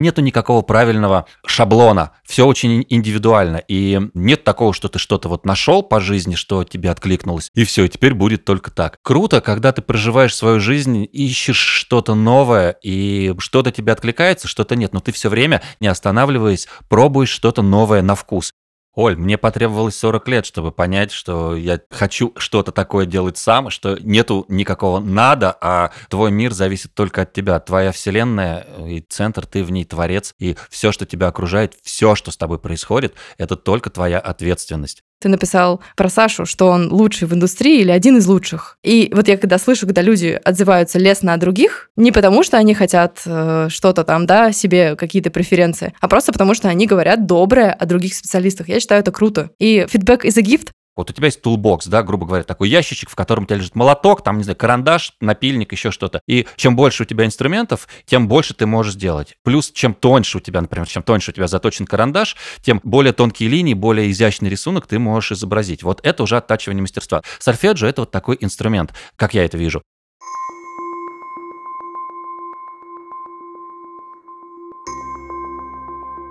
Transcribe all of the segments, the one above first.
Нету никакого правильного шаблона, все очень индивидуально, и нет такого, что ты что-то вот нашел по жизни, что тебе откликнулось, и все, и теперь будет только так. Круто, когда ты проживаешь свою жизнь, ищешь что-то новое, и что-то тебе откликается, что-то нет, но ты все время, не останавливаясь, пробуешь что-то новое на вкус. Оль, мне потребовалось 40 лет, чтобы понять, что я хочу что-то такое делать сам, что нету никакого надо, а твой мир зависит только от тебя. Твоя вселенная и центр, ты в ней творец, и все, что тебя окружает, все, что с тобой происходит, это только твоя ответственность. Ты написал про Сашу, что он лучший в индустрии или один из лучших. И вот я когда слышу, когда люди отзываются лестно о других, не потому что они хотят э, что-то там, да, себе какие-то преференции, а просто потому что они говорят доброе о других специалистах. Я считаю это круто. И feedback is a gift, вот у тебя есть toolbox, да, грубо говоря, такой ящичек, в котором у тебя лежит молоток, там, не знаю, карандаш, напильник, еще что-то. И чем больше у тебя инструментов, тем больше ты можешь сделать. Плюс, чем тоньше у тебя, например, чем тоньше у тебя заточен карандаш, тем более тонкие линии, более изящный рисунок ты можешь изобразить. Вот это уже оттачивание мастерства. Сольфеджио — это вот такой инструмент, как я это вижу.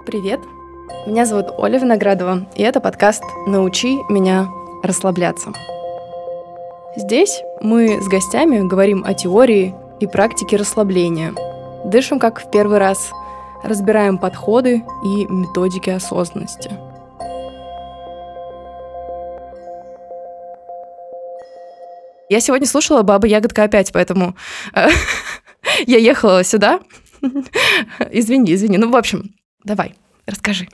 Привет, меня зовут Оля Виноградова, и это подкаст «Научи меня расслабляться». Здесь мы с гостями говорим о теории и практике расслабления. Дышим как в первый раз, разбираем подходы и методики осознанности. Я сегодня слушала «Баба Ягодка» опять, поэтому э, я ехала сюда. Извини, извини. Ну, в общем, давай, расскажи.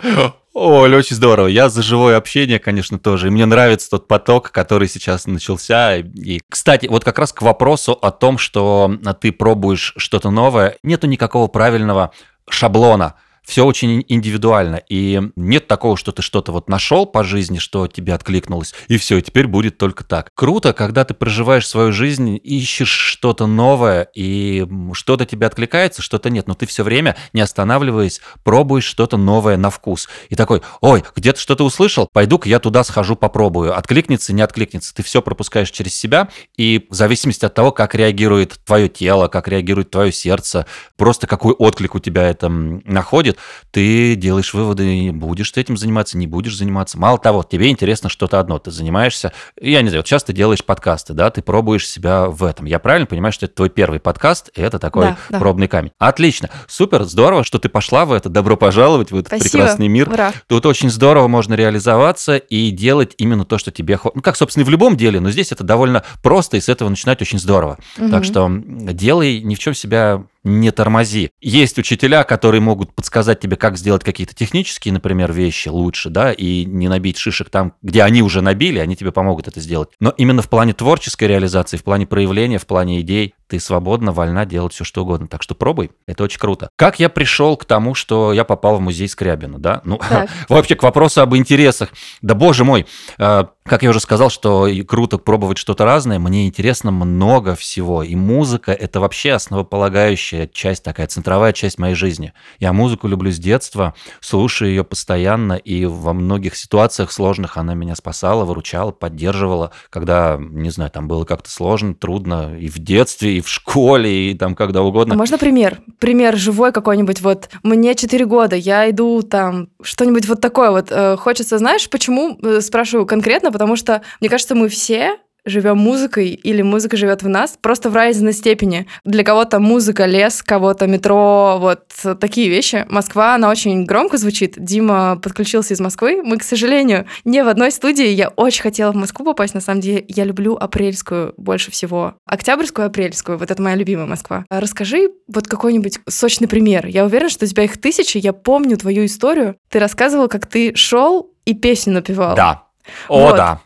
Оль, очень здорово. Я за живое общение, конечно, тоже. И мне нравится тот поток, который сейчас начался. И, кстати, вот как раз к вопросу о том, что ты пробуешь что-то новое, нету никакого правильного шаблона все очень индивидуально, и нет такого, что ты что-то вот нашел по жизни, что тебе откликнулось, и все, и теперь будет только так. Круто, когда ты проживаешь свою жизнь, ищешь что-то новое, и что-то тебе откликается, что-то нет, но ты все время, не останавливаясь, пробуешь что-то новое на вкус. И такой, ой, где-то что-то услышал, пойду-ка я туда схожу, попробую. Откликнется, не откликнется. Ты все пропускаешь через себя, и в зависимости от того, как реагирует твое тело, как реагирует твое сердце, просто какой отклик у тебя это находит, происходит, ты делаешь выводы, будешь ты этим заниматься, не будешь заниматься. Мало того, тебе интересно что-то одно, ты занимаешься, я не знаю, вот сейчас ты делаешь подкасты, да, ты пробуешь себя в этом. Я правильно понимаю, что это твой первый подкаст, и это такой да, пробный да. камень. Отлично, супер, здорово, что ты пошла в это, добро пожаловать в этот Спасибо. прекрасный мир. Ура. Тут очень здорово можно реализоваться и делать именно то, что тебе хочется. Ну, как, собственно, и в любом деле, но здесь это довольно просто, и с этого начинать очень здорово. Угу. Так что делай ни в чем себя не тормози. Есть учителя, которые могут подсказать тебе, как сделать какие-то технические, например, вещи лучше, да, и не набить шишек там, где они уже набили, они тебе помогут это сделать. Но именно в плане творческой реализации, в плане проявления, в плане идей, ты свободно, вольна делать все, что угодно. Так что пробуй, это очень круто. Как я пришел к тому, что я попал в музей Скрябина, да? Ну, вообще к вопросу об интересах. Да боже мой, э, как я уже сказал, что круто пробовать что-то разное, мне интересно много всего. И музыка – это вообще основополагающая часть, такая центровая часть моей жизни. Я музыку люблю с детства, слушаю ее постоянно, и во многих ситуациях сложных она меня спасала, выручала, поддерживала, когда, не знаю, там было как-то сложно, трудно и в детстве, и в школе, и там когда угодно. А можно пример? Пример живой какой-нибудь. Вот мне 4 года, я иду там, что-нибудь вот такое вот. Э, хочется, знаешь, почему? Э, спрашиваю конкретно, потому что, мне кажется, мы все живем музыкой или музыка живет в нас, просто в разной степени. Для кого-то музыка, лес, кого-то метро, вот такие вещи. Москва, она очень громко звучит. Дима подключился из Москвы. Мы, к сожалению, не в одной студии. Я очень хотела в Москву попасть. На самом деле, я люблю апрельскую больше всего. Октябрьскую, апрельскую. Вот это моя любимая Москва. А расскажи вот какой-нибудь сочный пример. Я уверена, что у тебя их тысячи. Я помню твою историю. Ты рассказывал, как ты шел и песню напевал. Да. О, вот. да.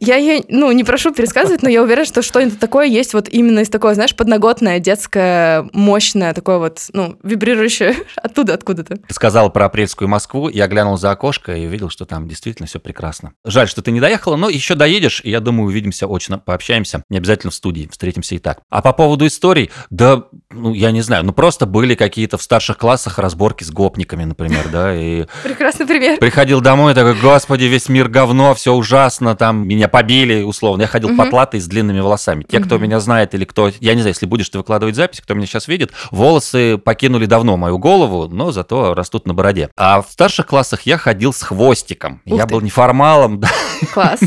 Я ее, ну, не прошу пересказывать, но я уверена, что что-нибудь такое есть вот именно из такого, знаешь, подноготное, детское, мощное, такое вот, ну, вибрирующее оттуда, откуда-то. Ты сказала про апрельскую Москву, я глянул за окошко и увидел, что там действительно все прекрасно. Жаль, что ты не доехала, но еще доедешь, и я думаю, увидимся очно, пообщаемся. Не обязательно в студии, встретимся и так. А по поводу историй, да, ну, я не знаю, ну, просто были какие-то в старших классах разборки с гопниками, например, да, и... Прекрасный пример. Приходил домой такой, господи, весь мир говно, все ужасно, там меня меня побили, условно. Я ходил Мгм. потлатый с длинными волосами. Те, кто Мгм. меня знает или кто... Я не знаю, если будешь ты выкладывать запись, кто меня сейчас видит, волосы покинули давно мою голову, но зато растут на бороде. А в старших классах я ходил с хвостиком. Ух я ты. был неформалом, да. Класс.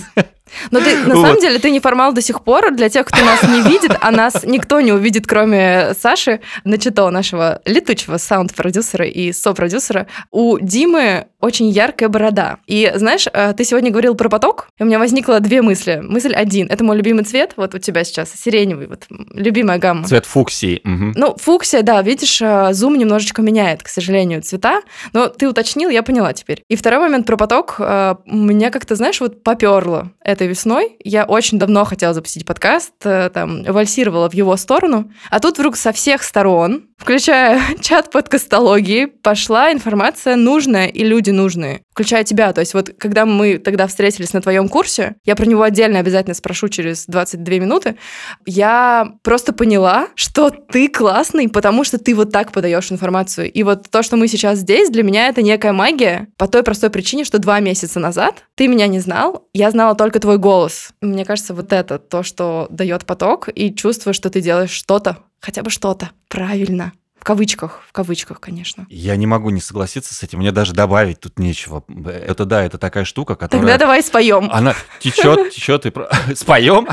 Но ты, на Вот. самом деле, ты неформал до сих пор. Для тех, кто нас не видит, а нас никто не увидит, кроме Саши, начато нашего летучего саунд-продюсера и сопродюсера, у Димы очень яркая борода. И знаешь, э, ты сегодня говорил про поток, и у меня возникло две мысли. Мысль один. Это мой любимый цвет, вот у тебя сейчас, сиреневый, вот любимая гамма. Цвет фуксии. мгм. Ну, фуксия, да, видишь, э, зум немножечко меняет, к сожалению, цвета, но ты уточнил, я поняла теперь. И второй момент про поток. э, Меня как-то, знаешь, вот поперло этой весной. Я очень давно хотела запустить подкаст, э, там, вальсировала в его сторону, а тут вдруг со всех сторон, включая чат подкастологии, пошла информация нужная и люди нужные, включая тебя. То есть вот когда мы тогда встретились на твоем курсе, я про него отдельно обязательно спрошу через 22 минуты, я просто поняла, что ты классный, потому что ты вот так подаешь информацию. И вот то, что мы сейчас здесь, для меня это некая магия по той простой причине, что два месяца назад ты меня не знал, я знала только твой голос. Мне кажется, вот это то, что дает поток, и чувство, что ты делаешь что-то, хотя бы что-то правильно. В кавычках, в кавычках, конечно. Я не могу не согласиться с этим. Мне даже добавить тут нечего. Это да, это такая штука, которая... Тогда давай споем. Она течет, течет и... Споем?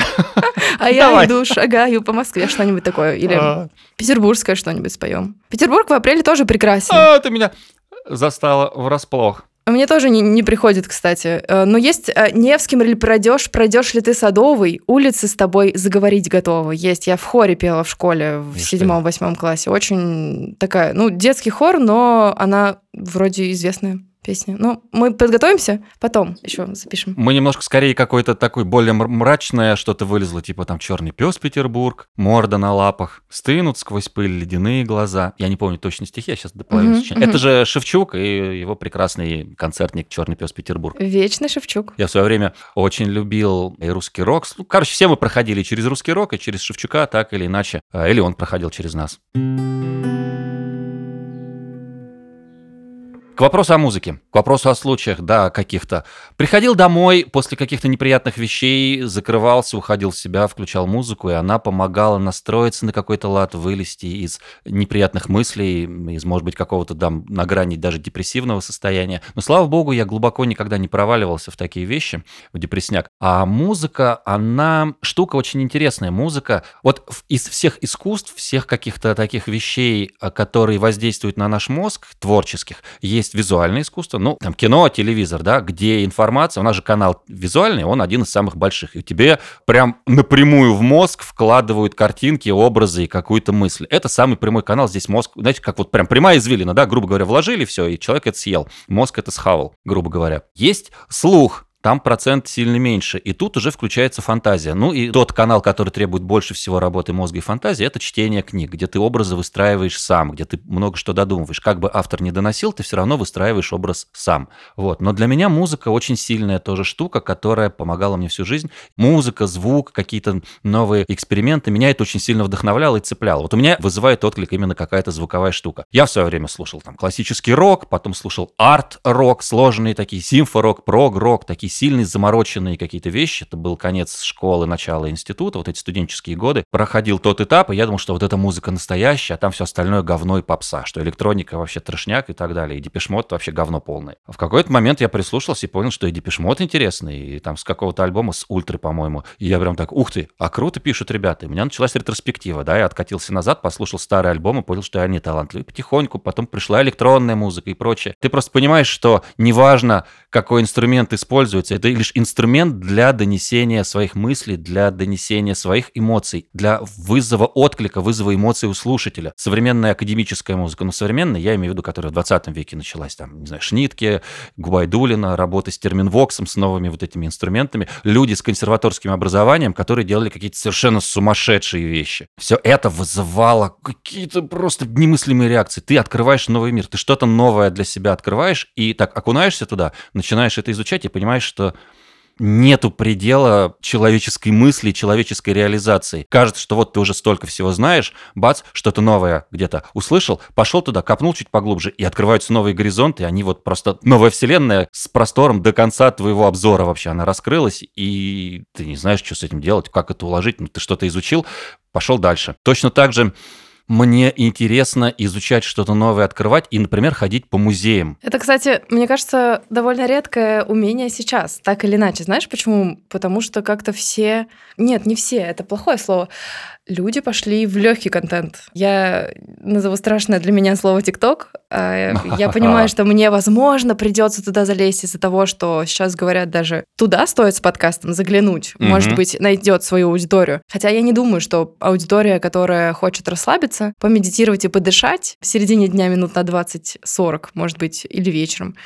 А я иду, шагаю по Москве, что-нибудь такое. Или А, петербургское что-нибудь споем. Петербург в апреле тоже прекрасен. а, ты меня застала врасплох. Мне тоже не, не приходит, кстати. Э, Но есть э, Невским ли пройдешь, пройдешь ли ты Садовый, улицы с тобой заговорить готовы. Есть, я в хоре пела в школе в седьмом-восьмом классе. Очень такая, ну, детский хор, но она вроде известная песня. Ну, мы подготовимся, потом еще запишем. Мы немножко скорее какое-то такое более мр- мрачное что-то вылезло, типа там черный пес Петербург, морда на лапах, стынут сквозь пыль ледяные глаза. Я не помню точно стихи, я сейчас до половины Мгм, сочиняю. мгм. Это же Шевчук и его прекрасный концертник Черный пес Петербург. Вечный Шевчук. Я в свое время очень любил и русский рок. Ну, Короче, все мы проходили через русский рок и через Шевчука, так или иначе. А, Или он проходил через нас. К вопросу о музыке, к вопросу о случаях, да, каких-то. Приходил домой после каких-то неприятных вещей, закрывался, уходил в себя, включал музыку, и она помогала настроиться на какой-то лад, вылезти из неприятных мыслей, из, может быть, какого-то там на грани даже депрессивного состояния. Но, слава богу, я глубоко никогда не проваливался в такие вещи, в депрессняк. А музыка, она штука очень интересная. Музыка, вот из всех искусств, всех каких-то таких вещей, а, которые воздействуют на наш мозг, творческих, есть визуальное искусство, ну, там, кино, телевизор, да, где информация, у нас же канал визуальный, он один из самых больших, и тебе прям напрямую в мозг вкладывают картинки, образы и какую-то мысль. Это самый прямой канал, здесь мозг, знаете, как вот прям прямая извилина, да, грубо говоря, вложили все, и человек это съел, мозг это схавал, грубо говоря. Есть слух, там процент сильно меньше. И тут уже включается фантазия. Ну и тот канал, который требует больше всего работы мозга и фантазии, это чтение книг, где ты образы выстраиваешь сам, где ты много что додумываешь. Как бы автор не доносил, ты все равно выстраиваешь образ сам. Вот. Но для меня музыка очень сильная тоже штука, которая помогала мне всю жизнь. Музыка, звук, какие-то новые эксперименты, меня это очень сильно вдохновляло и цепляло. Вот у меня вызывает отклик именно какая-то звуковая штука. Я в свое время слушал там классический рок, потом слушал арт-рок, сложные такие, симфорок, прог-рок, такие сильные, замороченные какие-то вещи. Это был конец школы, начало института, вот эти студенческие годы. Проходил тот этап, и я думал, что вот эта музыка настоящая, а там все остальное говно и попса, что электроника вообще трешняк и так далее, и депешмот вообще говно полное. В какой-то момент я прислушался и понял, что и депешмот интересный, и там с какого-то альбома, с ультры, по-моему. И я прям так, ух ты, а круто пишут ребята. И у меня началась ретроспектива, да, я откатился назад, послушал старый альбом и понял, что я не талантливый. Потихоньку потом пришла электронная музыка и прочее. Ты просто понимаешь, что неважно, какой инструмент используется, это лишь инструмент для донесения своих мыслей, для донесения своих эмоций, для вызова отклика, вызова эмоций у слушателя. Современная академическая музыка, ну, современная, я имею в виду, которая в 20 веке началась, там, не знаю, Шнитке, Губайдулина, работа с терминвоксом, с новыми вот этими инструментами, люди с консерваторским образованием, которые делали какие-то совершенно сумасшедшие вещи. Все это вызывало какие-то просто немыслимые реакции. Ты открываешь новый мир, ты что-то новое для себя открываешь и так окунаешься туда, начинаешь это изучать и понимаешь, что нету предела человеческой мысли, человеческой реализации. Кажется, что вот ты уже столько всего знаешь, бац, что-то новое где-то услышал, пошел туда, копнул чуть поглубже, и открываются новые горизонты, и они вот просто новая вселенная с простором до конца твоего обзора вообще, она раскрылась, и ты не знаешь, что с этим делать, как это уложить, ну ты что-то изучил, пошел дальше. Точно так же мне интересно изучать что-то новое, открывать и, например, ходить по музеям. Это, кстати, мне кажется, довольно редкое умение сейчас, так или иначе. Знаешь почему? Потому что как-то все... Нет, не все, это плохое слово люди пошли в легкий контент. Я назову страшное для меня слово ТикТок. А, я понимаю, что мне, возможно, придется туда залезть из-за того, что сейчас говорят даже туда стоит с подкастом заглянуть. Может быть, найдет свою аудиторию. Хотя я не думаю, что аудитория, которая хочет расслабиться, помедитировать и подышать в середине дня минут на 20-40, может быть, или вечером,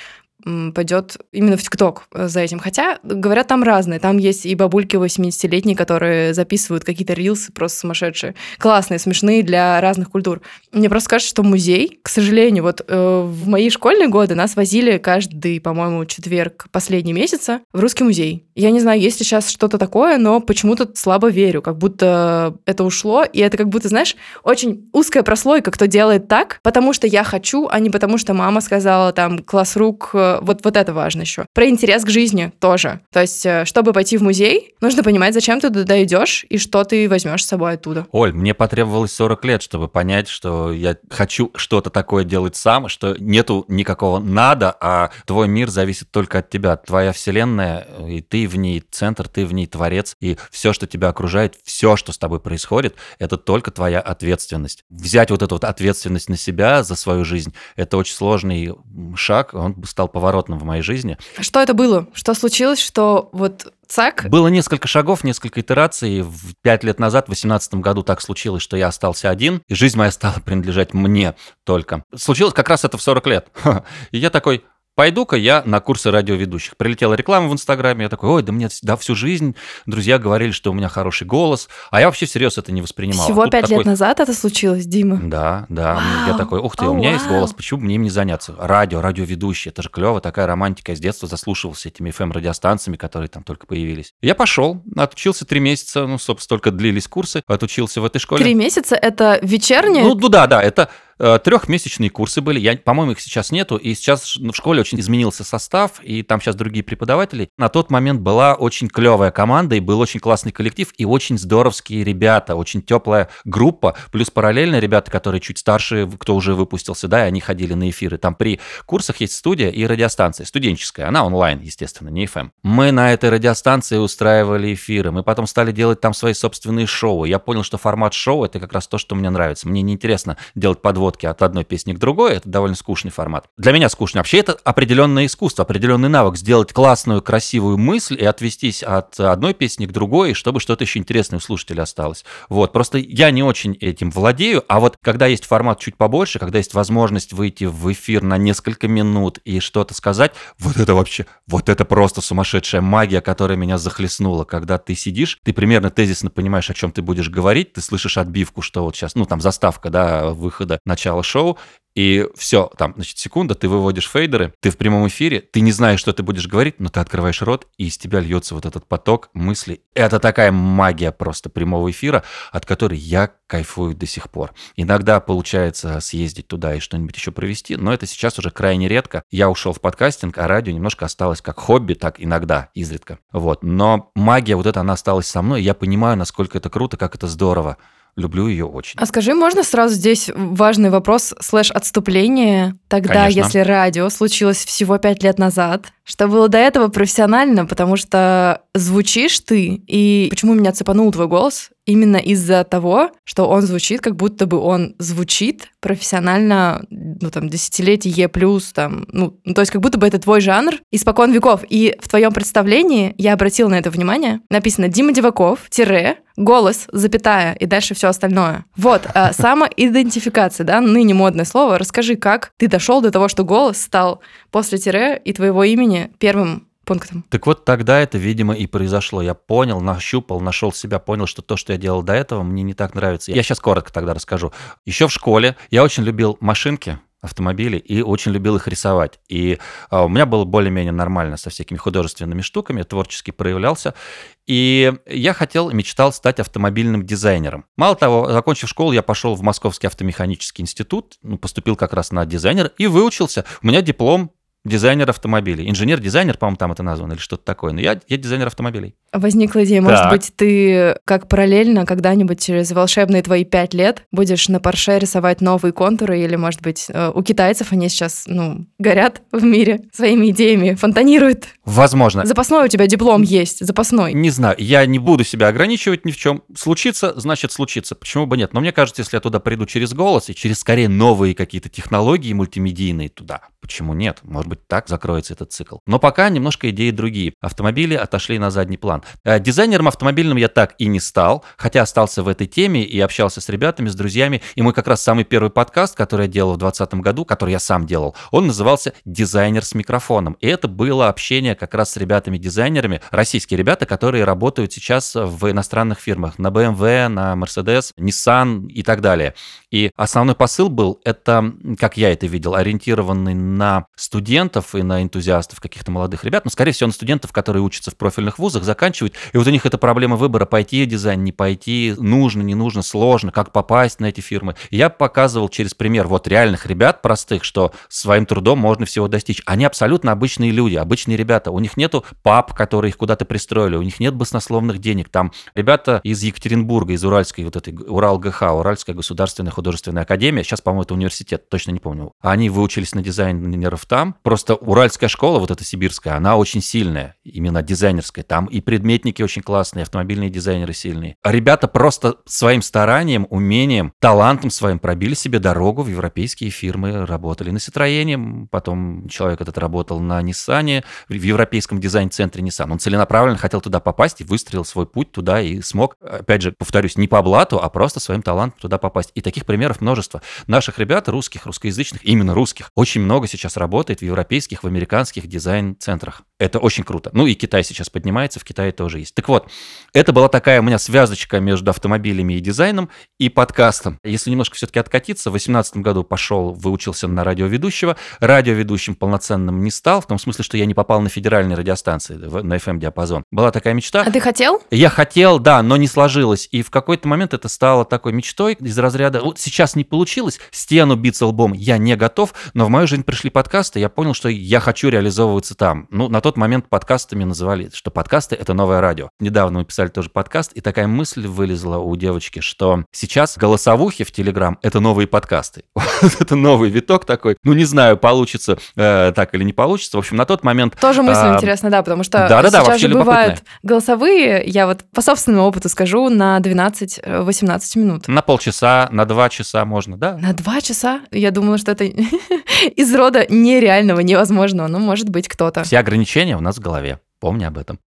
пойдет именно в ТикТок э, за этим. Хотя, говорят, там разные. Там есть и бабульки 80-летние, которые записывают какие-то рилсы просто сумасшедшие. Классные, смешные для разных культур. Мне просто кажется, что музей, к сожалению, вот э, в мои школьные годы нас возили каждый, по-моему, четверг последний месяца в русский музей. Я не знаю, есть ли сейчас что-то такое, но почему-то слабо верю, как будто это ушло, и это как будто, знаешь, очень узкая прослойка, кто делает так, потому что я хочу, а не потому что мама сказала там класс рук э, вот, вот это важно еще. Про интерес к жизни тоже. То есть, э, чтобы пойти в музей, нужно понимать, зачем ты туда идешь и что ты возьмешь с собой оттуда. Оль, мне потребовалось 40 лет, чтобы понять, что я хочу что-то такое делать сам, что нету никакого надо, а твой мир зависит только от тебя. Твоя вселенная, и ты в ней центр, ты в ней творец, и все, что тебя окружает, все, что с тобой происходит, это только твоя ответственность. Взять вот эту вот ответственность на себя за свою жизнь, это очень сложный шаг, он стал поворотным в моей жизни. Что это было? Что случилось, что вот цак? Было несколько шагов, несколько итераций. В пять лет назад, в 2018 году так случилось, что я остался один, и жизнь моя стала принадлежать мне только. Случилось как раз это в 40 лет. И я такой, Пойду-ка я на курсы радиоведущих. Прилетела реклама в Инстаграме, я такой, ой, да мне да, всю жизнь друзья говорили, что у меня хороший голос, а я вообще всерьез это не воспринимал. Всего пять такой... лет назад это случилось, Дима? Да, да. Вау. Я такой, ух ты, у меня вау. есть голос, почему мне им не заняться? Радио, радиоведущий, это же клево, такая романтика. Я с детства заслушивался этими FM-радиостанциями, которые там только появились. Я пошел, отучился три месяца, ну, собственно, только длились курсы, отучился в этой школе. Три месяца – это вечернее? Ну, ну да, да, это трехмесячные курсы были. Я, по-моему, их сейчас нету. И сейчас в школе очень изменился состав, и там сейчас другие преподаватели. На тот момент была очень клевая команда, и был очень классный коллектив, и очень здоровские ребята, очень теплая группа. Плюс параллельно ребята, которые чуть старше, кто уже выпустился, да, и они ходили на эфиры. Там при курсах есть студия и радиостанция, студенческая. Она онлайн, естественно, не FM. Мы на этой радиостанции устраивали эфиры. Мы потом стали делать там свои собственные шоу. Я понял, что формат шоу — это как раз то, что мне нравится. Мне неинтересно делать подвод подводки от одной песни к другой, это довольно скучный формат. Для меня скучно. Вообще это определенное искусство, определенный навык сделать классную, красивую мысль и отвестись от одной песни к другой, чтобы что-то еще интересное у слушателя осталось. Вот, просто я не очень этим владею, а вот когда есть формат чуть побольше, когда есть возможность выйти в эфир на несколько минут и что-то сказать, вот это вообще, вот это просто сумасшедшая магия, которая меня захлестнула. Когда ты сидишь, ты примерно тезисно понимаешь, о чем ты будешь говорить, ты слышишь отбивку, что вот сейчас, ну там заставка, да, выхода на начала шоу, и все, там, значит, секунда, ты выводишь фейдеры, ты в прямом эфире, ты не знаешь, что ты будешь говорить, но ты открываешь рот, и из тебя льется вот этот поток мыслей. Это такая магия просто прямого эфира, от которой я кайфую до сих пор. Иногда получается съездить туда и что-нибудь еще провести, но это сейчас уже крайне редко. Я ушел в подкастинг, а радио немножко осталось как хобби, так иногда, изредка. Вот. Но магия вот эта, она осталась со мной, и я понимаю, насколько это круто, как это здорово люблю ее очень. А скажи, можно сразу здесь важный вопрос, слэш отступление? Тогда, Конечно. если радио случилось всего пять лет назад, что было до этого профессионально, потому что звучишь ты, и почему меня цепанул твой голос? Именно из-за того, что он звучит, как будто бы он звучит профессионально, ну, там, десятилетие плюс, там, ну, то есть как будто бы это твой жанр испокон веков. И в твоем представлении, я обратила на это внимание, написано Дима Деваков, тире, голос, запятая, и дальше все остальное. Вот, а, самоидентификация, да, ныне модное слово. Расскажи, как ты дошел до того, что голос стал после тире и твоего имени первым пунктом. Так вот тогда это, видимо, и произошло. Я понял, нащупал, нашел себя, понял, что то, что я делал до этого, мне не так нравится. Я сейчас коротко тогда расскажу. Еще в школе я очень любил машинки, автомобили и очень любил их рисовать. И а, у меня было более-менее нормально со всякими художественными штуками, творчески проявлялся. И я хотел, мечтал стать автомобильным дизайнером. Мало того, закончив школу, я пошел в Московский автомеханический институт, ну, поступил как раз на дизайнер и выучился. У меня диплом дизайнер автомобилей. Инженер-дизайнер, по-моему, там это названо, или что-то такое. Но я, я дизайнер автомобилей. Возникла идея, может так. быть, ты как параллельно когда-нибудь через волшебные твои пять лет будешь на Порше рисовать новые контуры, или, может быть, э, у китайцев они сейчас, ну, горят в мире своими идеями, фонтанируют. Возможно. Запасной у тебя диплом есть, запасной. Не знаю, я не буду себя ограничивать ни в чем. Случится, значит случится. Почему бы нет? Но мне кажется, если я туда приду через голос и через, скорее, новые какие-то технологии мультимедийные туда, почему нет? Может быть, так закроется этот цикл. Но пока немножко идеи другие. Автомобили отошли на задний план. Э, дизайнером автомобильным я так и не стал, хотя остался в этой теме и общался с ребятами, с друзьями. И мой как раз самый первый подкаст, который я делал в 2020 году, который я сам делал, он назывался «Дизайнер с микрофоном». И это было общение как раз с ребятами-дизайнерами, российские ребята, которые работают сейчас в иностранных фирмах, на BMW, на Mercedes, Nissan и так далее. И основной посыл был, это, как я это видел, ориентированный на студентов и на энтузиастов каких-то молодых ребят, но, скорее всего, на студентов, которые учатся в профильных вузах, заканчивают, и вот у них эта проблема выбора, пойти в дизайн, не пойти, нужно, не нужно, сложно, как попасть на эти фирмы. Я показывал через пример вот реальных ребят простых, что своим трудом можно всего достичь. Они абсолютно обычные люди, обычные ребята. У них нету пап, которые их куда-то пристроили, у них нет баснословных денег. Там ребята из Екатеринбурга, из Уральской, вот этой Урал ГХ, Уральская государственная художественная академия, сейчас, по-моему, это университет, точно не помню. Они выучились на дизайнеров там. Просто уральская школа, вот эта сибирская, она очень сильная, именно дизайнерская. Там и предметники очень классные, автомобильные дизайнеры сильные. А ребята просто своим старанием, умением, талантом своим пробили себе дорогу в европейские фирмы, работали на Citroёn, потом человек этот работал на Nissan, в европейском дизайн-центре Nissan. Он целенаправленно хотел туда попасть и выстроил свой путь туда и смог, опять же, повторюсь, не по блату, а просто своим талантом туда попасть. И таких примеров множество. Наших ребят, русских, русскоязычных, именно русских, очень много сейчас работает в европейских, в американских дизайн-центрах. Это очень круто. Ну и Китай сейчас поднимается, в Китае тоже есть. Так вот, это была такая у меня связочка между автомобилями и дизайном и подкастом. Если немножко все-таки откатиться, в 2018 году пошел, выучился на радиоведущего. Радиоведущим полноценным не стал, в том смысле, что я не попал на федеральные радиостанции, на FM-диапазон. Была такая мечта. А ты хотел? Я хотел, да, но не сложилось. И в какой-то момент это стало такой мечтой из разряда, вот сейчас не получилось, стену биться лбом я не готов, но в мою жизнь пришли подкасты, я понял, что я хочу реализовываться там. Ну, на тот момент подкастами называли, что подкасты — это новое радио. Недавно мы писали тоже подкаст, и такая мысль вылезла у девочки, что сейчас голосовухи в Телеграм — это новые подкасты. это новый виток такой. Ну, не знаю, получится э, так или не получится. В общем, на тот момент... Тоже мысль э, интересная, да, потому что да, да, сейчас да, же бывают голосовые, я вот по собственному опыту скажу, на 12-18 э, минут. На полчаса, на два часа можно, да? На два часа? Я думала, что это из рода нереального, невозможного. Ну, может быть, кто-то. Все ограничения у нас в голове. Помни об этом.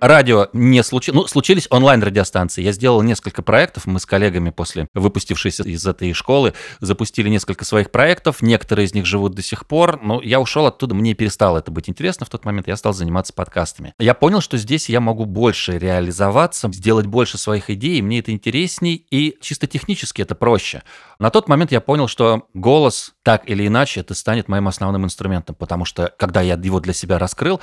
Радио не случилось. Ну, случились онлайн-радиостанции. Я сделал несколько проектов. Мы с коллегами после выпустившись из этой школы запустили несколько своих проектов. Некоторые из них живут до сих пор. Но я ушел оттуда, мне перестало это быть интересно в тот момент. Я стал заниматься подкастами. Я понял, что здесь я могу больше реализоваться, сделать больше своих идей. Мне это интересней и чисто технически это проще. На тот момент я понял, что голос так или иначе это станет моим основным инструментом, потому что когда я его для себя раскрыл,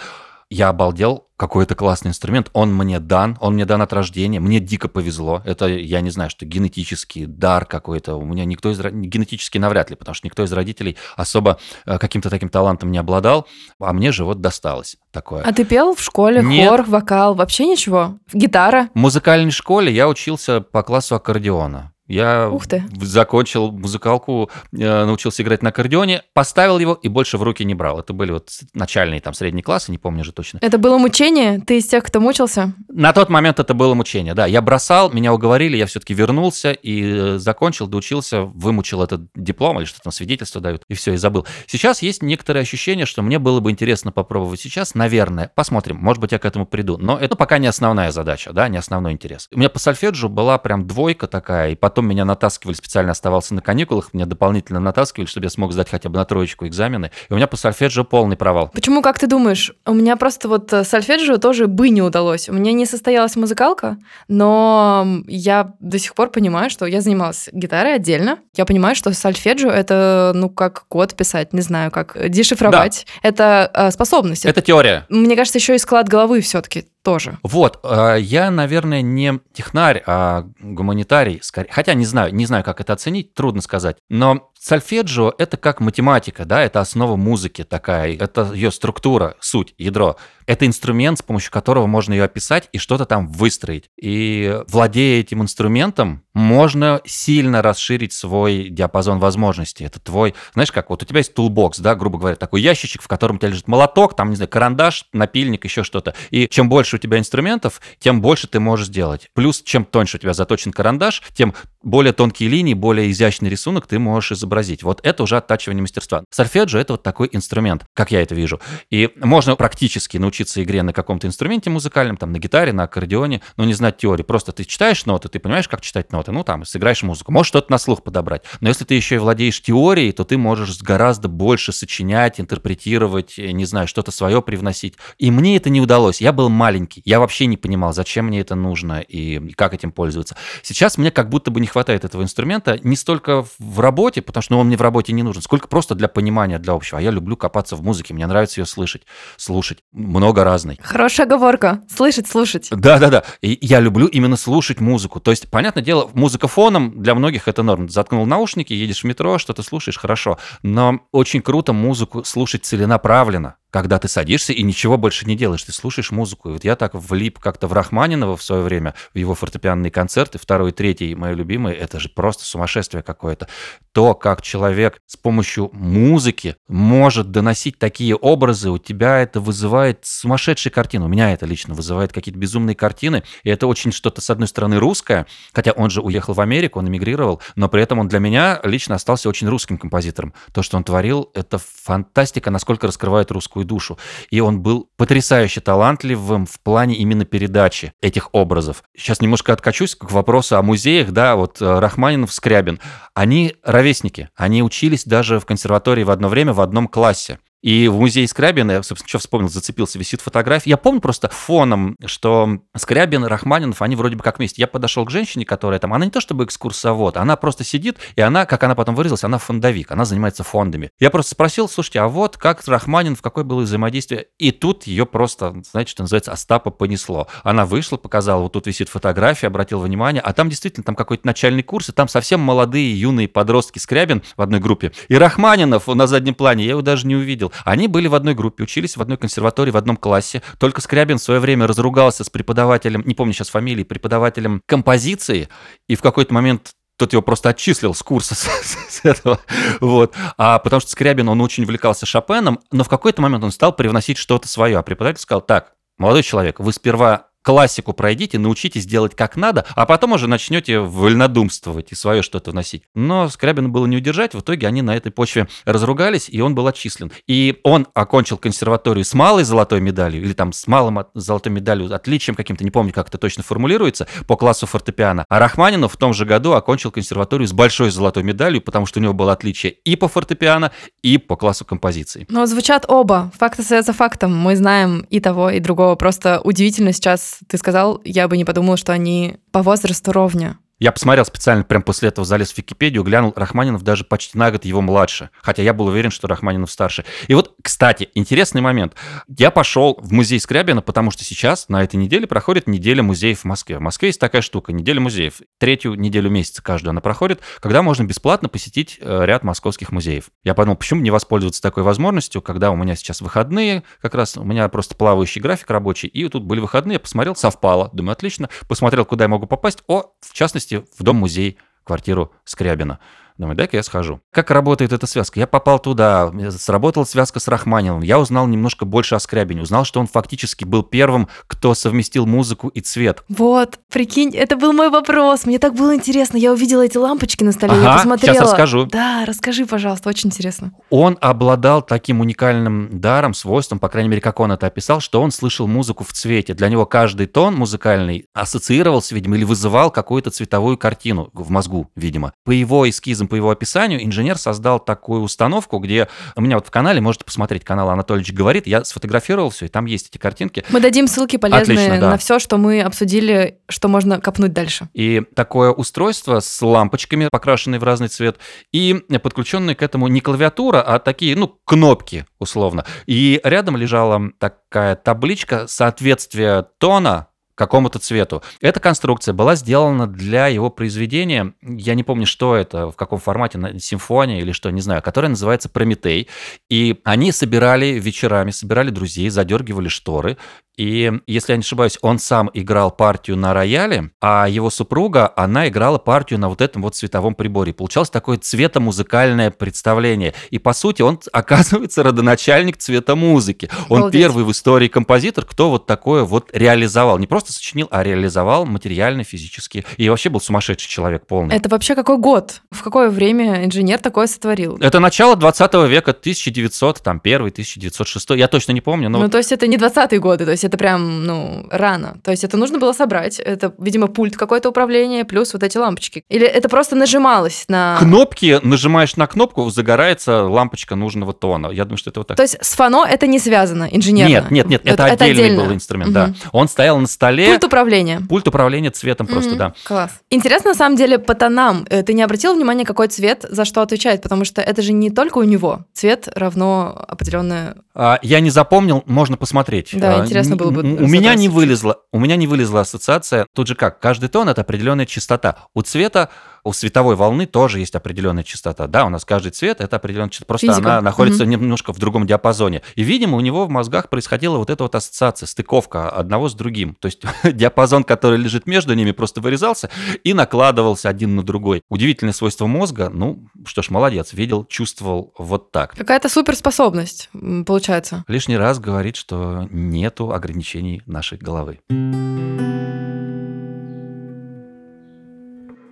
я обалдел, какой это классный инструмент. Он мне дан, он мне дан от рождения. Мне дико повезло. Это, я не знаю, что генетический дар какой-то. У меня никто из... Генетически навряд ли, потому что никто из родителей особо э, каким-то таким талантом не обладал. А мне же вот досталось такое. А ты пел в школе, Нет. хор, вокал, вообще ничего? Гитара? В музыкальной школе я учился по классу аккордеона. Я Ух ты. закончил музыкалку, э, научился играть на аккордеоне, поставил его и больше в руки не брал. Это были вот начальные там средние классы, не помню же точно. Это было мучение? Ты из тех, кто мучился? На тот момент это было мучение, да. Я бросал, меня уговорили, я все-таки вернулся и э, закончил, доучился, вымучил этот диплом или что там свидетельство дают, и все, и забыл. Сейчас есть некоторое ощущение, что мне было бы интересно попробовать сейчас, наверное. Посмотрим, может быть, я к этому приду. Но это пока не основная задача, да, не основной интерес. У меня по сольфеджио была прям двойка такая, и потом потом меня натаскивали, специально оставался на каникулах, меня дополнительно натаскивали, чтобы я смог сдать хотя бы на троечку экзамены. И у меня по сольфеджио полный провал. Почему, как ты думаешь? У меня просто вот э, сольфеджио тоже бы не удалось. У меня не состоялась музыкалка, но я до сих пор понимаю, что я занималась гитарой отдельно. Я понимаю, что сольфеджио — это, ну, как код писать, не знаю, как дешифровать. Да. Это э, способность. Это теория. Мне кажется, еще и склад головы все-таки тоже. Вот, э, я, наверное, не технарь, а гуманитарий, скорее. Хотя не знаю, не знаю, как это оценить, трудно сказать. Но сольфеджио — это как математика, да, это основа музыки такая, это ее структура, суть, ядро. Это инструмент, с помощью которого можно ее описать и что-то там выстроить. И владея этим инструментом, можно сильно расширить свой диапазон возможностей. Это твой, знаешь как, вот у тебя есть toolbox, да, грубо говоря, такой ящичек, в котором у тебя лежит молоток, там, не знаю, карандаш, напильник, еще что-то. И чем больше у тебя инструментов, тем больше ты можешь сделать. Плюс, чем тоньше у тебя заточен карандаш, тем более тонкие линии, более изящный рисунок ты можешь изобразить. Вот это уже оттачивание мастерства. Сольфеджио — это вот такой инструмент, как я это вижу. И можно практически научиться игре на каком-то инструменте музыкальном, там, на гитаре, на аккордеоне, но не знать теории. Просто ты читаешь ноты, ты понимаешь, как читать ноты, ну, там, сыграешь музыку. Можешь что-то на слух подобрать. Но если ты еще и владеешь теорией, то ты можешь гораздо больше сочинять, интерпретировать, не знаю, что-то свое привносить. И мне это не удалось. Я был маленький. Я вообще не понимал, зачем мне это нужно и как этим пользоваться. Сейчас мне как будто бы не хватает этого инструмента не столько в работе, потому что ну, он мне в работе не нужен, сколько просто для понимания, для общего. А я люблю копаться в музыке, мне нравится ее слышать, слушать. Много разной. Хорошая оговорка. Слышать, слушать. Да-да-да. И я люблю именно слушать музыку. То есть, понятное дело, музыка фоном для многих это норм. Заткнул наушники, едешь в метро, что-то слушаешь, хорошо. Но очень круто музыку слушать целенаправленно когда ты садишься и ничего больше не делаешь, ты слушаешь музыку. И вот я так влип как-то в Рахманинова в свое время, в его фортепианные концерты, второй, третий, мои любимые, это же просто сумасшествие какое-то. То, как человек с помощью музыки может доносить такие образы, у тебя это вызывает сумасшедшие картины. У меня это лично вызывает какие-то безумные картины. И это очень что-то, с одной стороны, русское, хотя он же уехал в Америку, он эмигрировал, но при этом он для меня лично остался очень русским композитором. То, что он творил, это фантастика, насколько раскрывает русскую человеческую душу. И он был потрясающе талантливым в плане именно передачи этих образов. Сейчас немножко откачусь к вопросу о музеях. Да, вот э, Рахманинов, Скрябин. Они ровесники. Они учились даже в консерватории в одно время в одном классе. И в музее Скрябина, я, собственно, что вспомнил, зацепился, висит фотография. Я помню просто фоном, что Скрябин, Рахманинов, они вроде бы как вместе. Я подошел к женщине, которая там, она не то чтобы экскурсовод, она просто сидит, и она, как она потом выразилась, она фондовик, она занимается фондами. Я просто спросил, слушайте, а вот как Рахманин, в какое было взаимодействие? И тут ее просто, знаете, что называется, Остапа понесло. Она вышла, показала, вот тут висит фотография, обратила внимание, а там действительно там какой-то начальный курс, и там совсем молодые, юные подростки Скрябин в одной группе. И Рахманинов на заднем плане, я его даже не увидел видел. Они были в одной группе, учились в одной консерватории, в одном классе. Только Скрябин в свое время разругался с преподавателем, не помню сейчас фамилии, преподавателем композиции, и в какой-то момент тот его просто отчислил с курса с, с этого. Вот. А потому что Скрябин, он очень увлекался Шопеном, но в какой-то момент он стал привносить что-то свое. А преподаватель сказал, так, молодой человек, вы сперва классику пройдите, научитесь делать как надо, а потом уже начнете вольнодумствовать и свое что-то вносить. Но Скрябина было не удержать, в итоге они на этой почве разругались, и он был отчислен. И он окончил консерваторию с малой золотой медалью, или там с малым золотой медалью, отличием каким-то, не помню, как это точно формулируется, по классу фортепиано. А Рахманинов в том же году окончил консерваторию с большой золотой медалью, потому что у него было отличие и по фортепиано, и по классу композиции. Но звучат оба. Факт остается фактом. Мы знаем и того, и другого. Просто удивительно сейчас ты сказал, я бы не подумала, что они по возрасту ровня. Я посмотрел специально, прям после этого залез в Википедию, глянул, Рахманинов даже почти на год его младше. Хотя я был уверен, что Рахманинов старше. И вот, кстати, интересный момент. Я пошел в музей Скрябина, потому что сейчас на этой неделе проходит неделя музеев в Москве. В Москве есть такая штука, неделя музеев. Третью неделю месяца каждую она проходит, когда можно бесплатно посетить э, ряд московских музеев. Я подумал, почему не воспользоваться такой возможностью, когда у меня сейчас выходные, как раз у меня просто плавающий график рабочий, и тут были выходные, я посмотрел, совпало. Думаю, отлично. Посмотрел, куда я могу попасть. О, в частности, частности, в дом-музей, квартиру Скрябина. Думаю, дай-ка я схожу. Как работает эта связка? Я попал туда, сработала связка с Рахманиновым. Я узнал немножко больше о Скрябине. Узнал, что он фактически был первым, кто совместил музыку и цвет. Вот, прикинь, это был мой вопрос. Мне так было интересно. Я увидела эти лампочки на столе, я Ага, посмотрела. сейчас расскажу. Да, расскажи, пожалуйста, очень интересно. Он обладал таким уникальным даром, свойством, по крайней мере, как он это описал, что он слышал музыку в цвете. Для него каждый тон музыкальный ассоциировался, видимо, или вызывал какую-то цветовую картину в мозгу, видимо. По его эскизам, по его описанию, инженер создал такую установку, где у меня вот в канале, можете посмотреть, канал Анатольевич говорит, я сфотографировал все, и там есть эти картинки. Мы дадим ссылки полезные Отлично, да. на все, что мы обсудили, что можно копнуть дальше. И такое устройство с лампочками, покрашенные в разный цвет, и подключенные к этому не клавиатура, а такие, ну, кнопки, условно. И рядом лежала такая табличка соответствия тона какому-то цвету. Эта конструкция была сделана для его произведения, я не помню, что это, в каком формате, на- симфония или что, не знаю, которая называется «Прометей». И они собирали вечерами, собирали друзей, задергивали шторы, и, если я не ошибаюсь, он сам играл партию на рояле, а его супруга, она играла партию на вот этом вот цветовом приборе. Получалось такое цветомузыкальное представление. И, по сути, он, оказывается, родоначальник цветомузыки. Он Обалдеть. первый в истории композитор, кто вот такое вот реализовал. Не просто сочинил, а реализовал материально, физически. И вообще был сумасшедший человек полный. Это вообще какой год? В какое время инженер такое сотворил? Это начало 20 века, 1900, там, первый, 1906, я точно не помню, но Ну, то есть это не 20-е годы, то есть это прям, ну, рано. То есть это нужно было собрать. Это, видимо, пульт какое-то управление, плюс вот эти лампочки. Или это просто нажималось на... Кнопки, нажимаешь на кнопку, загорается лампочка нужного тона. Я думаю, что это вот так. То есть с фано это не связано инженерно? Нет, нет, нет, это, отдельный был инструмент, да. Мгм. Он стоял на столе, Пульт управления. пульт управления цветом просто, да. Класс. Интересно, на самом деле, по тонам. Э, Ты не обратил внимания, какой цвет за что отвечает? Потому что это же не только у него. Цвет равно определенное... А, Я не запомнил, можно посмотреть. Да, А, интересно было бы У меня не вылезла, у меня не вылезла ассоциация. Тут же как, каждый тон это определенная частота. У цвета, у световой волны тоже есть определенная частота. Да, у нас каждый цвет это определенная частота. Просто Физика. она находится Мгм. немножко в другом диапазоне. И, видимо, у него в мозгах происходила вот эта вот ассоциация, стыковка одного с другим. То есть диапазон, который лежит между ними, просто вырезался и накладывался один на другой. Удивительное свойство мозга. Ну, что ж, молодец, видел, чувствовал вот так. Какая-то суперспособность, получается. Лишний раз говорит, что нету ограничений нашей головы.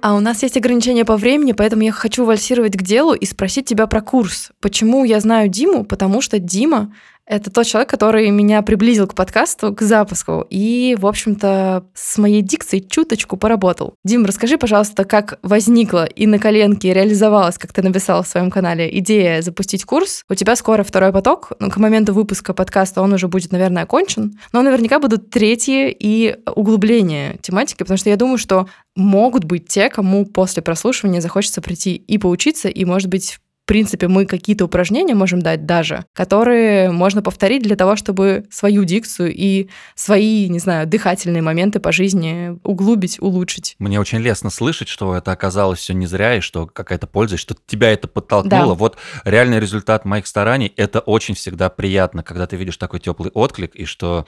А у нас есть ограничения по времени, поэтому я хочу вальсировать к делу и спросить тебя про курс. Почему я знаю Диму? Потому что Дима — это тот человек, который меня приблизил к подкасту, к запуску, и, в общем-то, с моей дикцией чуточку поработал. Дим, расскажи, пожалуйста, как возникла и на коленке реализовалась, как ты написал в своем канале, идея запустить курс. У тебя скоро второй поток, ну, к моменту выпуска подкаста он уже будет, наверное, окончен, но наверняка будут третьи и углубления тематики, потому что я думаю, что могут быть те, кому после прослушивания захочется прийти и поучиться, и, может быть, в принципе, мы какие-то упражнения можем дать даже, которые можно повторить для того, чтобы свою дикцию и свои, не знаю, дыхательные моменты по жизни углубить, улучшить. Мне очень лестно слышать, что это оказалось все не зря, и что какая-то польза, и что тебя это подтолкнуло. Да. Вот реальный результат моих стараний, это очень всегда приятно, когда ты видишь такой теплый отклик, и что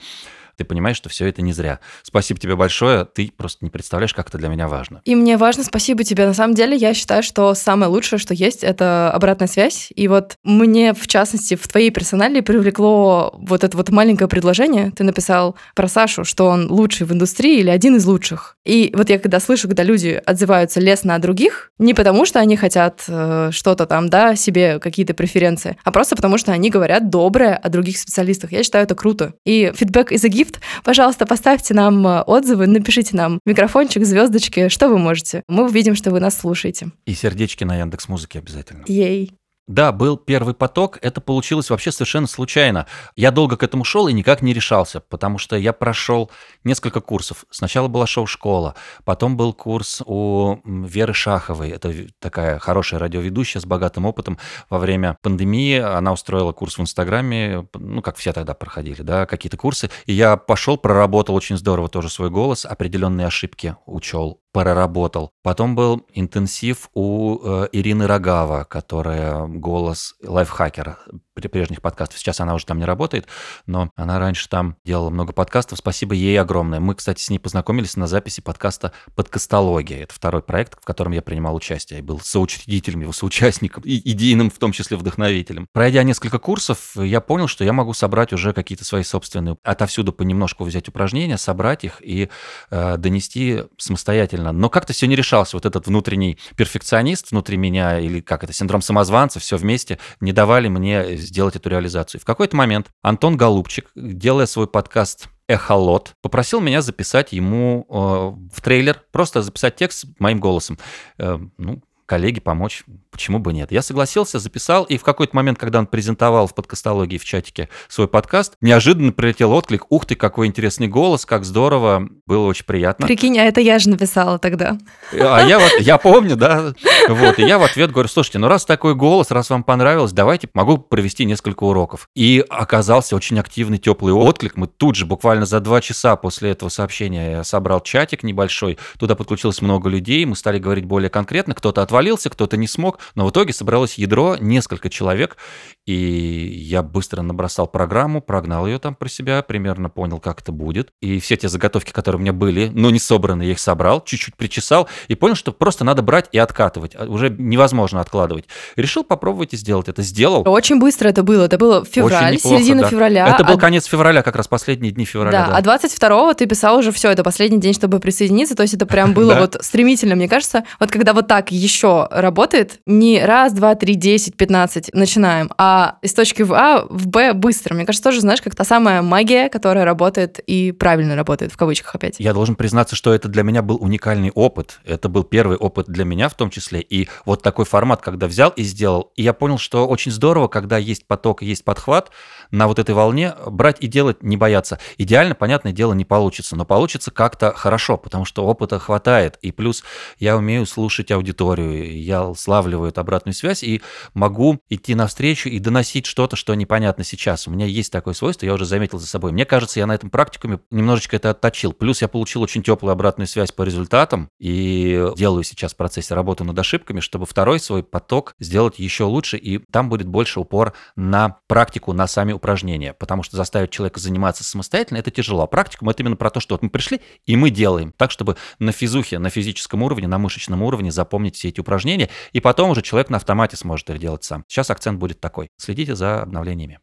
ты понимаешь, что все это не зря. Спасибо тебе большое, ты просто не представляешь, как это для меня важно. И мне важно, спасибо тебе. На самом деле, я считаю, что самое лучшее, что есть, это обратная связь. И вот мне, в частности, в твоей персонале привлекло вот это вот маленькое предложение. Ты написал про Сашу, что он лучший в индустрии или один из лучших. И вот я когда слышу, когда люди отзываются лестно о других, не потому что они хотят э, что-то там, да, себе какие-то преференции, а просто потому что они говорят доброе о других специалистах. Я считаю это круто. И фидбэк is a gift. Пожалуйста, поставьте нам э, отзывы, напишите нам микрофончик, звездочки, что вы можете. Мы увидим, что вы нас слушаете. И сердечки на Яндекс Музыке обязательно. Ей. Да, был первый поток, это получилось вообще совершенно случайно. Я долго к этому шел и никак не решался, потому что я прошел несколько курсов. Сначала была шоу-школа, потом был курс у Веры Шаховой, это такая хорошая радиоведущая с богатым опытом. Во время пандемии она устроила курс в Инстаграме, ну, как все тогда проходили, да, какие-то курсы. И я пошел, проработал очень здорово тоже свой голос, определенные ошибки учел, проработал. Потом был интенсив у э, Ирины Рогава, которая голос лайфхакера прежних подкастов. Сейчас она уже там не работает, но она раньше там делала много подкастов. Спасибо ей огромное. Мы, кстати, с ней познакомились на записи подкаста «Подкастология». Это второй проект, в котором я принимал участие. Я был соучредителем его, соучастником, и идейным, в том числе вдохновителем. Пройдя несколько курсов, я понял, что я могу собрать уже какие-то свои собственные, отовсюду понемножку взять упражнения, собрать их и э, донести самостоятельно. Но как-то все не решался. Вот этот внутренний перфекционист внутри меня, или как это, синдром самозванца, все вместе не давали мне сделать эту реализацию. В какой-то момент Антон Голубчик, делая свой подкаст Эхолот, попросил меня записать ему э, в трейлер, просто записать текст моим голосом. Э, ну, коллеге помочь, почему бы нет. Я согласился, записал, и в какой-то момент, когда он презентовал в подкастологии в чатике свой подкаст, неожиданно прилетел отклик, ух ты, какой интересный голос, как здорово, было очень приятно. Прикинь, а это я же написала тогда. А я вот, я помню, да, вот, и я в ответ говорю, слушайте, ну раз такой голос, раз вам понравилось, давайте, могу провести несколько уроков. И оказался очень активный, теплый отклик, мы тут же, буквально за два часа после этого сообщения я собрал чатик небольшой, туда подключилось много людей, мы стали говорить более конкретно, кто-то отвалил отвалился, кто-то не смог, но в итоге собралось ядро, несколько человек, и я быстро набросал программу, прогнал ее там про себя, примерно понял, как это будет, и все те заготовки, которые у меня были, но не собраны, я их собрал, чуть-чуть причесал, и понял, что просто надо брать и откатывать, а уже невозможно откладывать. Решил попробовать и сделать это, сделал. Очень быстро это было, это было февраль, неплохо, середина да. февраля. Это был а... конец февраля, как раз последние дни февраля. Да, да. а 22-го ты писал уже все, это последний день, чтобы присоединиться, то есть это прям было вот стремительно, мне кажется, вот когда вот так еще еще работает не раз, два, три, десять, пятнадцать начинаем, а из точки в А в Б быстро. Мне кажется, тоже, знаешь, как та самая магия, которая работает и правильно работает, в кавычках опять. Я должен признаться, что это для меня был уникальный опыт. Это был первый опыт для меня в том числе. И вот такой формат, когда взял и сделал. И я понял, что очень здорово, когда есть поток, есть подхват, на вот этой волне брать и делать, не бояться. Идеально, понятное дело, не получится, но получится как-то хорошо, потому что опыта хватает. И плюс я умею слушать аудиторию, я славливаю эту обратную связь и могу идти навстречу и доносить что-то, что непонятно сейчас. У меня есть такое свойство, я уже заметил за собой. Мне кажется, я на этом практикуме немножечко это отточил. Плюс я получил очень теплую обратную связь по результатам и делаю сейчас в процессе работы над ошибками, чтобы второй свой поток сделать еще лучше, и там будет больше упор на практику, на сами упражнения, потому что заставить человека заниматься самостоятельно это тяжело. А практикум это именно про то, что вот мы пришли и мы делаем так, чтобы на физухе, на физическом уровне, на мышечном уровне запомнить все эти упражнения, и потом уже человек на автомате сможет их делать сам. Сейчас акцент будет такой. Следите за обновлениями.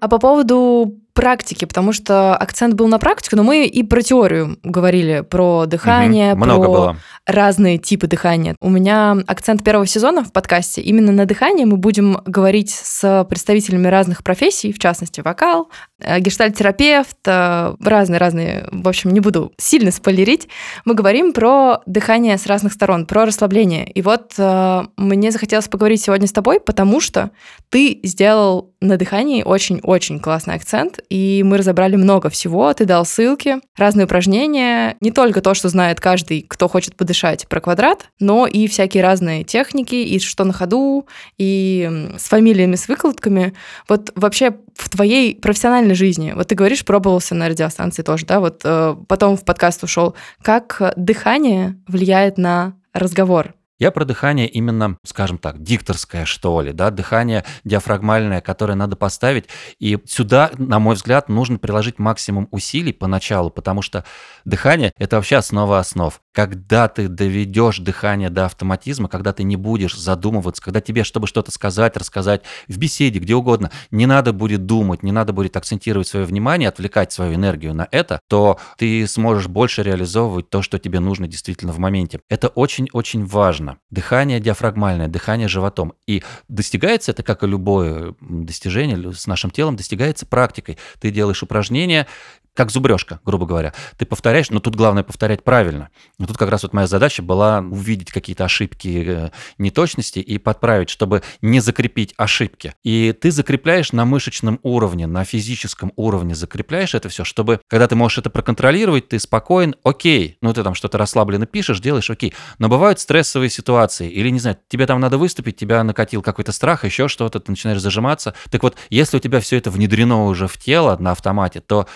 А по поводу практики, потому что акцент был на практику, но мы и про теорию говорили, про дыхание, угу, много про было. Разные типы дыхания. У меня акцент первого сезона в подкасте именно на дыхании. Мы будем говорить с представителями разных профессий, в частности, вокал, э, гештальтерапевт, разные-разные, э, в общем, не буду сильно спойлерить. Мы говорим про дыхание с разных сторон, про расслабление. И вот э, мне захотелось поговорить сегодня с тобой, потому что ты сделал на дыхании очень-очень классный акцент, и мы разобрали много всего. Ты дал ссылки, разные упражнения, не только то, что знает каждый, кто хочет подышать про квадрат, но и всякие разные техники, и что на ходу, и с фамилиями, с выкладками. Вот вообще в твоей профессиональной жизни, вот ты говоришь, пробовался на радиостанции тоже, да, вот э, потом в подкаст ушел. Как дыхание влияет на разговор? Я про дыхание именно, скажем так, дикторское, что ли, да, дыхание диафрагмальное, которое надо поставить. И сюда, на мой взгляд, нужно приложить максимум усилий поначалу, потому что дыхание – это вообще основа основ. Когда ты доведешь дыхание до автоматизма, когда ты не будешь задумываться, когда тебе, чтобы что-то сказать, рассказать в беседе, где угодно, не надо будет думать, не надо будет акцентировать свое внимание, отвлекать свою энергию на это, то ты сможешь больше реализовывать то, что тебе нужно действительно в моменте. Это очень-очень важно важно. Дыхание диафрагмальное, дыхание животом. И достигается это, как и любое достижение с нашим телом, достигается практикой. Ты делаешь упражнения, как зубрежка, грубо говоря. Ты повторяешь, но тут главное повторять правильно. Но тут как раз вот моя задача была увидеть какие-то ошибки, э, неточности и подправить, чтобы не закрепить ошибки. И ты закрепляешь на мышечном уровне, на физическом уровне закрепляешь это все, чтобы, когда ты можешь это проконтролировать, ты спокоен, окей, ну ты там что-то расслабленно пишешь, делаешь, окей. Но бывают стрессовые ситуации, или, не знаю, тебе там надо выступить, тебя накатил какой-то страх, еще что-то, ты начинаешь зажиматься. Так вот, если у тебя все это внедрено уже в тело на автомате, то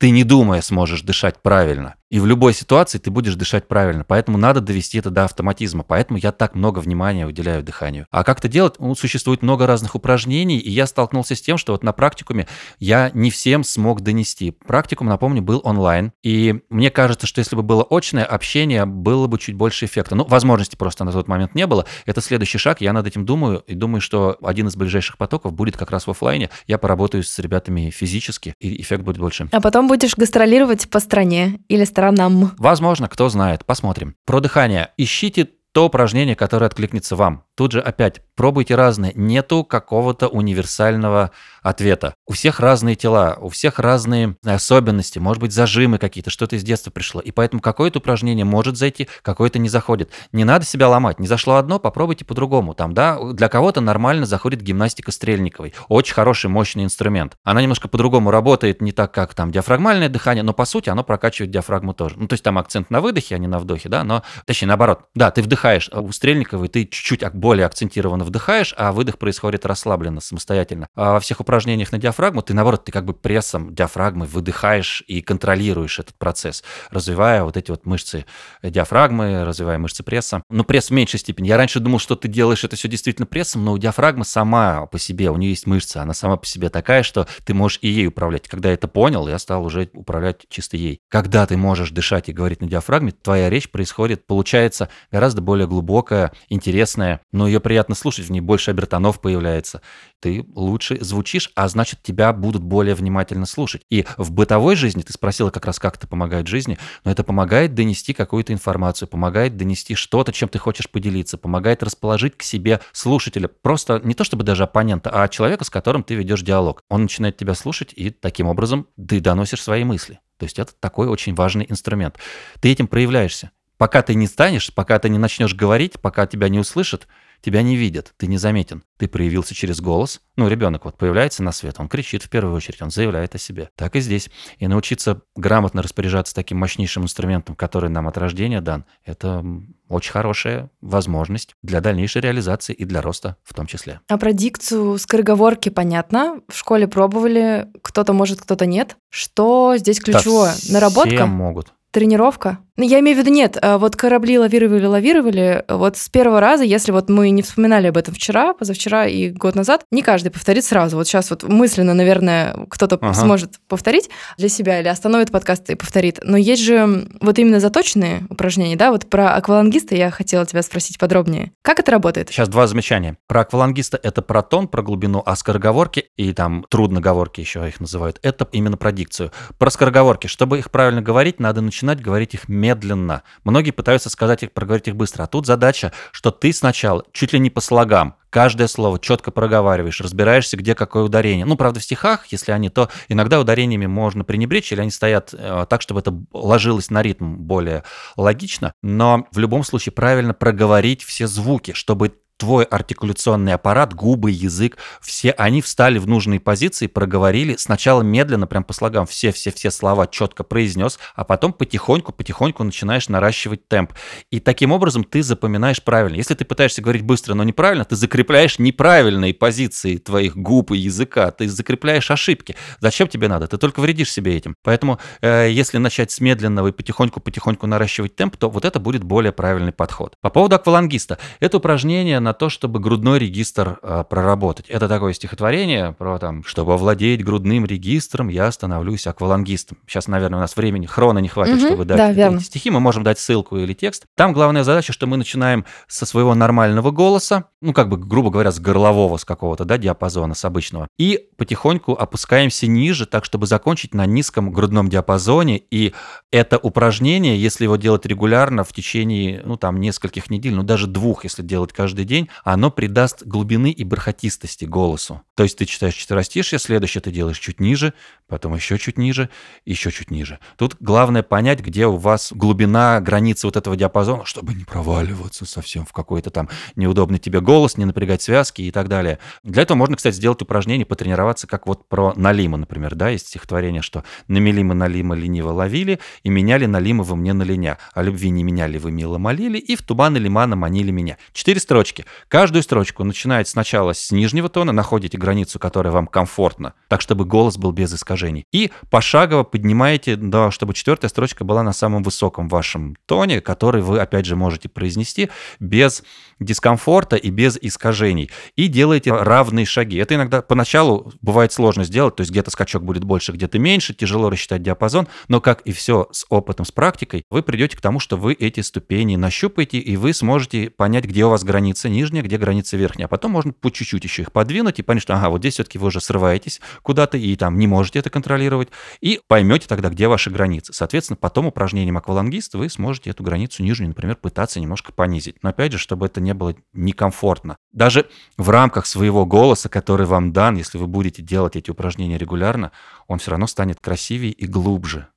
ты не думая сможешь дышать правильно. И в любой ситуации ты будешь дышать правильно. Поэтому надо довести это до автоматизма. Поэтому я так много внимания уделяю дыханию. А как это делать? Ну, существует много разных упражнений, и я столкнулся с тем, что вот на практикуме я не всем смог донести. Практикум, напомню, был онлайн. И мне кажется, что если бы было очное общение, было бы чуть больше эффекта. Ну, возможности просто на тот момент не было. Это следующий шаг. Я над этим думаю и думаю, что один из ближайших потоков будет как раз в офлайне. Я поработаю с ребятами физически, и эффект будет больше. А потом будешь гастролировать по стране или сторонам. Возможно, кто знает. Посмотрим. Про дыхание. Ищите то упражнение, которое откликнется вам. Тут же опять пробуйте разные. Нету какого-то универсального ответа. У всех разные тела, у всех разные особенности, может быть, зажимы какие-то, что-то из детства пришло. И поэтому какое-то упражнение может зайти, какое-то не заходит. Не надо себя ломать. Не зашло одно, попробуйте по-другому. Там, да, для кого-то нормально заходит гимнастика Стрельниковой. Очень хороший, мощный инструмент. Она немножко по-другому работает, не так, как там диафрагмальное дыхание, но по сути оно прокачивает диафрагму тоже. Ну, то есть там акцент на выдохе, а не на вдохе, да, но, точнее, наоборот. Да, ты вдыхаешь, а у Стрельниковой ты чуть-чуть более акцентированно вдыхаешь, а выдох происходит расслабленно, самостоятельно. А во всех упражнениях на диафрагму ты, наоборот, ты как бы прессом диафрагмы выдыхаешь и контролируешь этот процесс, развивая вот эти вот мышцы диафрагмы, развивая мышцы пресса. Но пресс в меньшей степени. Я раньше думал, что ты делаешь это все действительно прессом, но у диафрагмы сама по себе, у нее есть мышца, она сама по себе такая, что ты можешь и ей управлять. Когда я это понял, я стал уже управлять чисто ей. Когда ты можешь дышать и говорить на диафрагме, твоя речь происходит, получается гораздо более глубокая, интересная, но ее приятно слушать, в ней больше обертонов появляется. Ты лучше звучишь, а значит, тебя будут более внимательно слушать. И в бытовой жизни, ты спросила как раз, как это помогает жизни, но это помогает донести какую-то информацию, помогает донести что-то, чем ты хочешь поделиться, помогает расположить к себе слушателя. Просто не то чтобы даже оппонента, а человека, с которым ты ведешь диалог. Он начинает тебя слушать, и таким образом ты доносишь свои мысли. То есть это такой очень важный инструмент. Ты этим проявляешься. Пока ты не станешь, пока ты не начнешь говорить, пока тебя не услышат, тебя не видят, ты не заметен. Ты проявился через голос. Ну, ребенок вот появляется на свет, он кричит в первую очередь, он заявляет о себе. Так и здесь. И научиться грамотно распоряжаться таким мощнейшим инструментом, который нам от рождения дан, это очень хорошая возможность для дальнейшей реализации и для роста в том числе. А про дикцию скороговорки понятно. В школе пробовали, кто-то может, кто-то нет. Что здесь ключевое? Да Наработка? Все могут. Тренировка? Ну, я имею в виду, нет, а вот корабли лавировали, лавировали, вот с первого раза, если вот мы не вспоминали об этом вчера, позавчера и год назад, не каждый повторит сразу. Вот сейчас вот мысленно, наверное, кто-то ага. сможет повторить для себя или остановит подкаст и повторит. Но есть же вот именно заточенные упражнения, да, вот про аквалангиста я хотела тебя спросить подробнее. Как это работает? Сейчас два замечания. Про аквалангиста это про тон, про глубину, а скороговорки и там трудноговорки еще их называют, это именно про дикцию. Про скороговорки, чтобы их правильно говорить, надо начинать говорить их медленно медленно. Многие пытаются сказать их, проговорить их быстро. А тут задача, что ты сначала чуть ли не по слогам, каждое слово четко проговариваешь, разбираешься, где какое ударение. Ну, правда, в стихах, если они, то иногда ударениями можно пренебречь, или они стоят э, так, чтобы это ложилось на ритм более логично. Но в любом случае правильно проговорить все звуки, чтобы твой артикуляционный аппарат, губы, язык, все они встали в нужные позиции, проговорили сначала медленно, прям по слогам, все-все-все слова четко произнес, а потом потихоньку-потихоньку начинаешь наращивать темп. И таким образом ты запоминаешь правильно. Если ты пытаешься говорить быстро, но неправильно, ты закрепляешь неправильные позиции твоих губ и языка, ты закрепляешь ошибки. Зачем тебе надо? Ты только вредишь себе этим. Поэтому э, если начать с медленного и потихоньку-потихоньку наращивать темп, то вот это будет более правильный подход. По поводу аквалангиста. Это упражнение на на то, чтобы грудной регистр э, проработать. Это такое стихотворение про там, чтобы овладеть грудным регистром, я становлюсь аквалангистом. Сейчас, наверное, у нас времени, хрона не хватит, угу, чтобы дать да, верно. эти стихи. Мы можем дать ссылку или текст. Там главная задача, что мы начинаем со своего нормального голоса, ну, как бы, грубо говоря, с горлового, с какого-то, да, диапазона, с обычного, и потихоньку опускаемся ниже, так, чтобы закончить на низком грудном диапазоне. И это упражнение, если его делать регулярно в течение, ну, там, нескольких недель, ну, даже двух, если делать каждый день, день, оно придаст глубины и бархатистости голосу. То есть ты читаешь четверостишье, следующее ты делаешь чуть ниже, потом еще чуть ниже, еще чуть ниже. Тут главное понять, где у вас глубина, границы вот этого диапазона, чтобы не проваливаться совсем в какой-то там неудобный тебе голос, не напрягать связки и так далее. Для этого можно, кстати, сделать упражнение, потренироваться, как вот про Налима, например, да, есть стихотворение, что «намели мы Налима лениво ловили, и меняли Налима вы мне на линя, а любви не меняли вы мило молили, и в туманы лимана манили меня». Четыре строчки. Каждую строчку начинаете сначала с нижнего тона, находите границу, которая вам комфортна, так, чтобы голос был без искажений. И пошагово поднимаете, да, чтобы четвертая строчка была на самом высоком вашем тоне, который вы, опять же, можете произнести без дискомфорта и без искажений. И делаете равные шаги. Это иногда поначалу бывает сложно сделать, то есть где-то скачок будет больше, где-то меньше, тяжело рассчитать диапазон, но как и все с опытом, с практикой, вы придете к тому, что вы эти ступени нащупаете, и вы сможете понять, где у вас граница нижняя, где граница верхняя. А потом можно по чуть-чуть еще их подвинуть и понять, что ага, вот здесь все-таки вы уже срываетесь куда-то и там не можете это контролировать, и поймете тогда, где ваши границы. Соответственно, потом упражнением аквалангист вы сможете эту границу нижнюю, например, пытаться немножко понизить. Но опять же, чтобы это не было некомфортно. Даже в рамках своего голоса, который вам дан, если вы будете делать эти упражнения регулярно, он все равно станет красивее и глубже.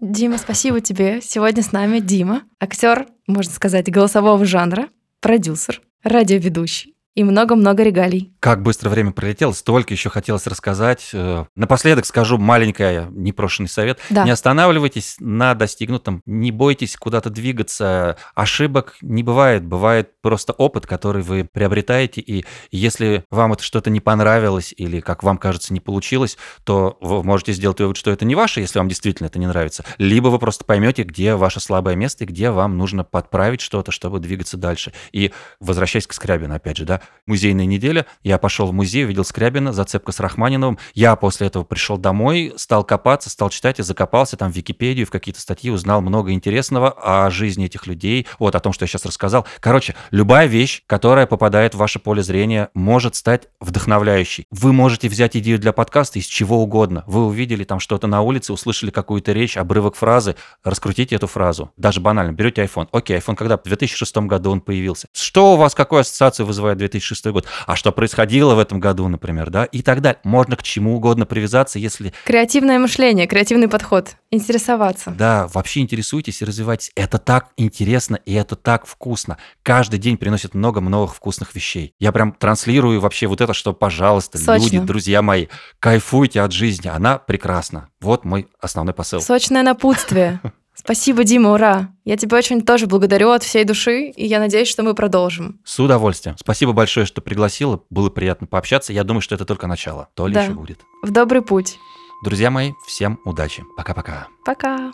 Дима, спасибо тебе. Сегодня с нами Дима, актер, можно сказать, голосового жанра, продюсер, радиоведущий и много-много регалий. Как быстро время пролетело, столько еще хотелось рассказать. Э, напоследок скажу маленький непрошенный совет. Да. Не останавливайтесь на достигнутом, не бойтесь куда-то двигаться. Ошибок не бывает, бывает просто опыт, который вы приобретаете, и если вам это что-то не понравилось или, как вам кажется, не получилось, то вы можете сделать вывод, что это не ваше, если вам действительно это не нравится. Либо вы просто поймете, где ваше слабое место и где вам нужно подправить что-то, чтобы двигаться дальше. И возвращаясь к Скрябину, опять же, да, музейная неделя. Я пошел в музей, увидел Скрябина, зацепка с Рахманиновым. Я после этого пришел домой, стал копаться, стал читать и закопался там в Википедию, в какие-то статьи, узнал много интересного о жизни этих людей, вот о том, что я сейчас рассказал. Короче, любая вещь, которая попадает в ваше поле зрения, может стать вдохновляющей. Вы можете взять идею для подкаста из чего угодно. Вы увидели там что-то на улице, услышали какую-то речь, обрывок фразы, раскрутите эту фразу. Даже банально, берете iPhone. Окей, iPhone когда? В 2006 году он появился. Что у вас, какую ассоциацию вызывает 2006 год, а что происходило в этом году, например, да, и так далее. Можно к чему угодно привязаться, если... Креативное мышление, креативный подход, интересоваться. Да, вообще интересуйтесь и развивайтесь. Это так интересно и это так вкусно. Каждый день приносит много новых вкусных вещей. Я прям транслирую вообще вот это, что, пожалуйста, Сочно. люди, друзья мои, кайфуйте от жизни, она прекрасна. Вот мой основной посыл. Сочное напутствие. Спасибо, Дима, ура! Я тебя очень тоже благодарю от всей души, и я надеюсь, что мы продолжим. С удовольствием. Спасибо большое, что пригласила. Было приятно пообщаться. Я думаю, что это только начало. То ли Да. еще будет. В добрый путь. Друзья мои, всем удачи. Пока-пока. Пока.